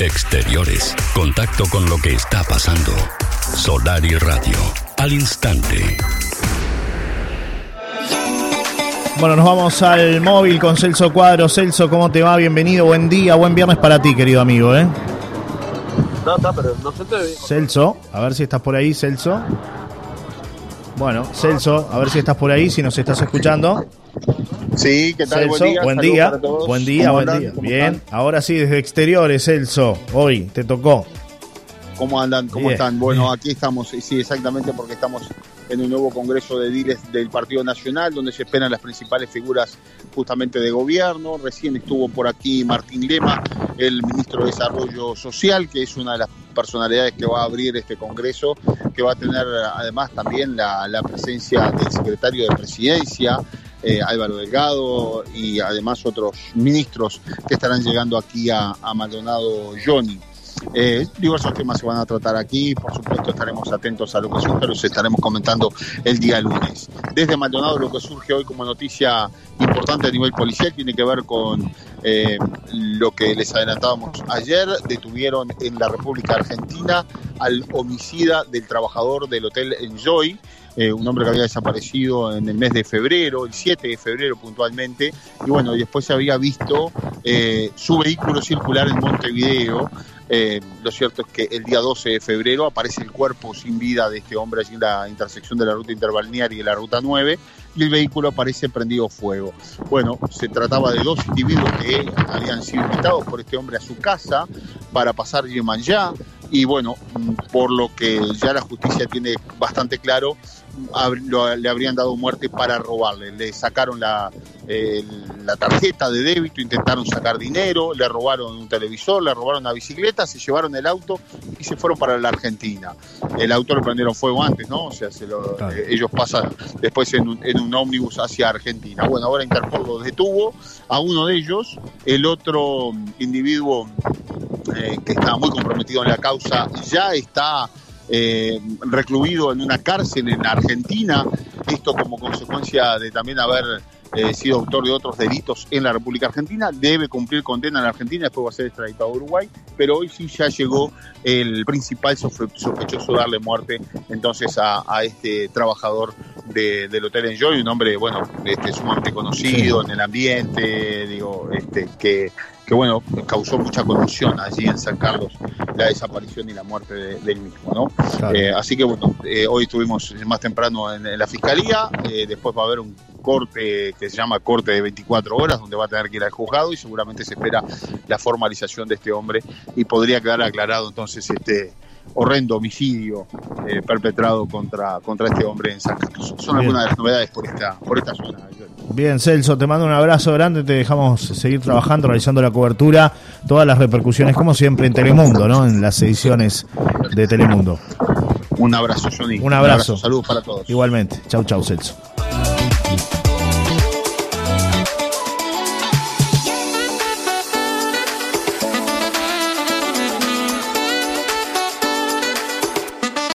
Exteriores. Contacto con lo que está pasando. Solar y Radio. Al instante. Bueno, nos vamos al móvil con Celso Cuadro. Celso, ¿cómo te va? Bienvenido, buen día, buen viernes para ti, querido amigo, ¿eh? No, está, pero no se te ve. Celso, a ver si estás por ahí, Celso. Bueno, Celso, a ver si estás por ahí, si nos estás escuchando. Sí, ¿qué tal? Celso, buen día. Buen día, ¿Cómo buen día. ¿Cómo Bien, están? ahora sí, desde exteriores, Celso. Hoy te tocó. ¿Cómo andan? ¿Cómo Bien, están? Bueno, aquí estamos, y sí, exactamente, porque estamos en un nuevo congreso de diles del Partido Nacional, donde se esperan las principales figuras justamente de gobierno. Recién estuvo por aquí Martín Lema, el ministro de Desarrollo Social, que es una de las personalidades que va a abrir este congreso, que va a tener además también la, la presencia del secretario de Presidencia, eh, Álvaro Delgado, y además otros ministros que estarán llegando aquí a, a Maldonado Johnny. Eh, diversos temas se van a tratar aquí, por supuesto estaremos atentos a lo que surge, los estaremos comentando el día lunes. Desde Maldonado lo que surge hoy como noticia importante a nivel policial tiene que ver con eh, lo que les adelantábamos ayer, detuvieron en la República Argentina al homicida del trabajador del Hotel Enjoy, eh, un hombre que había desaparecido en el mes de febrero, el 7 de febrero puntualmente, y bueno, después se había visto eh, su vehículo circular en Montevideo. Eh, lo cierto es que el día 12 de febrero aparece el cuerpo sin vida de este hombre allí en la intersección de la ruta interbalnearia y la ruta 9 y el vehículo aparece prendido fuego. Bueno, se trataba de dos individuos que habían sido invitados por este hombre a su casa para pasar Yemanjá y bueno, mm, por lo que ya la justicia tiene bastante claro, lo- le habrían dado muerte para robarle. Le sacaron la, eh, la tarjeta de débito, intentaron sacar dinero, le robaron un televisor, le robaron una bicicleta, se llevaron el auto y se fueron para la Argentina. El auto lo prendieron fuego antes, ¿no? O sea, se lo- Claro. eh, ellos pasan después en un, en un ómnibus hacia Argentina. Bueno, ahora Interpol los detuvo a uno de ellos, el otro individuo eh, que estaba muy comprometido en la causa ya está eh, recluido en una cárcel en Argentina, esto como consecuencia de también haber eh, sido autor de otros delitos en la República Argentina, debe cumplir condena en la Argentina, después va a ser extraditado a Uruguay, pero hoy sí ya llegó el principal sospe- sospechoso darle muerte entonces a, a este trabajador de- del Hotel Enjoy, un hombre, bueno, este, sumamente conocido en el ambiente, digo, este, que, que bueno, causó mucha conmoción allí en San Carlos la desaparición y la muerte de- del mismo, ¿no? Claro. Eh, así que bueno, eh, hoy estuvimos más temprano en, en la fiscalía, eh, después va a haber un corte que se llama corte de 24 horas, donde va a tener que ir al juzgado y seguramente se espera la formalización de este hombre y podría quedar aclarado entonces este horrendo homicidio eh, perpetrado contra, contra este hombre en San Carlos. Son Bien. algunas de las novedades por esta, por esta zona. Bien, Celso, te mando un abrazo grande, te dejamos seguir trabajando, realizando la cobertura, todas las repercusiones, como siempre, en Telemundo, ¿no? En las ediciones de Telemundo. Un abrazo, Johnny. Un abrazo. Saludos para todos. Igualmente. Chau, chau, Celso.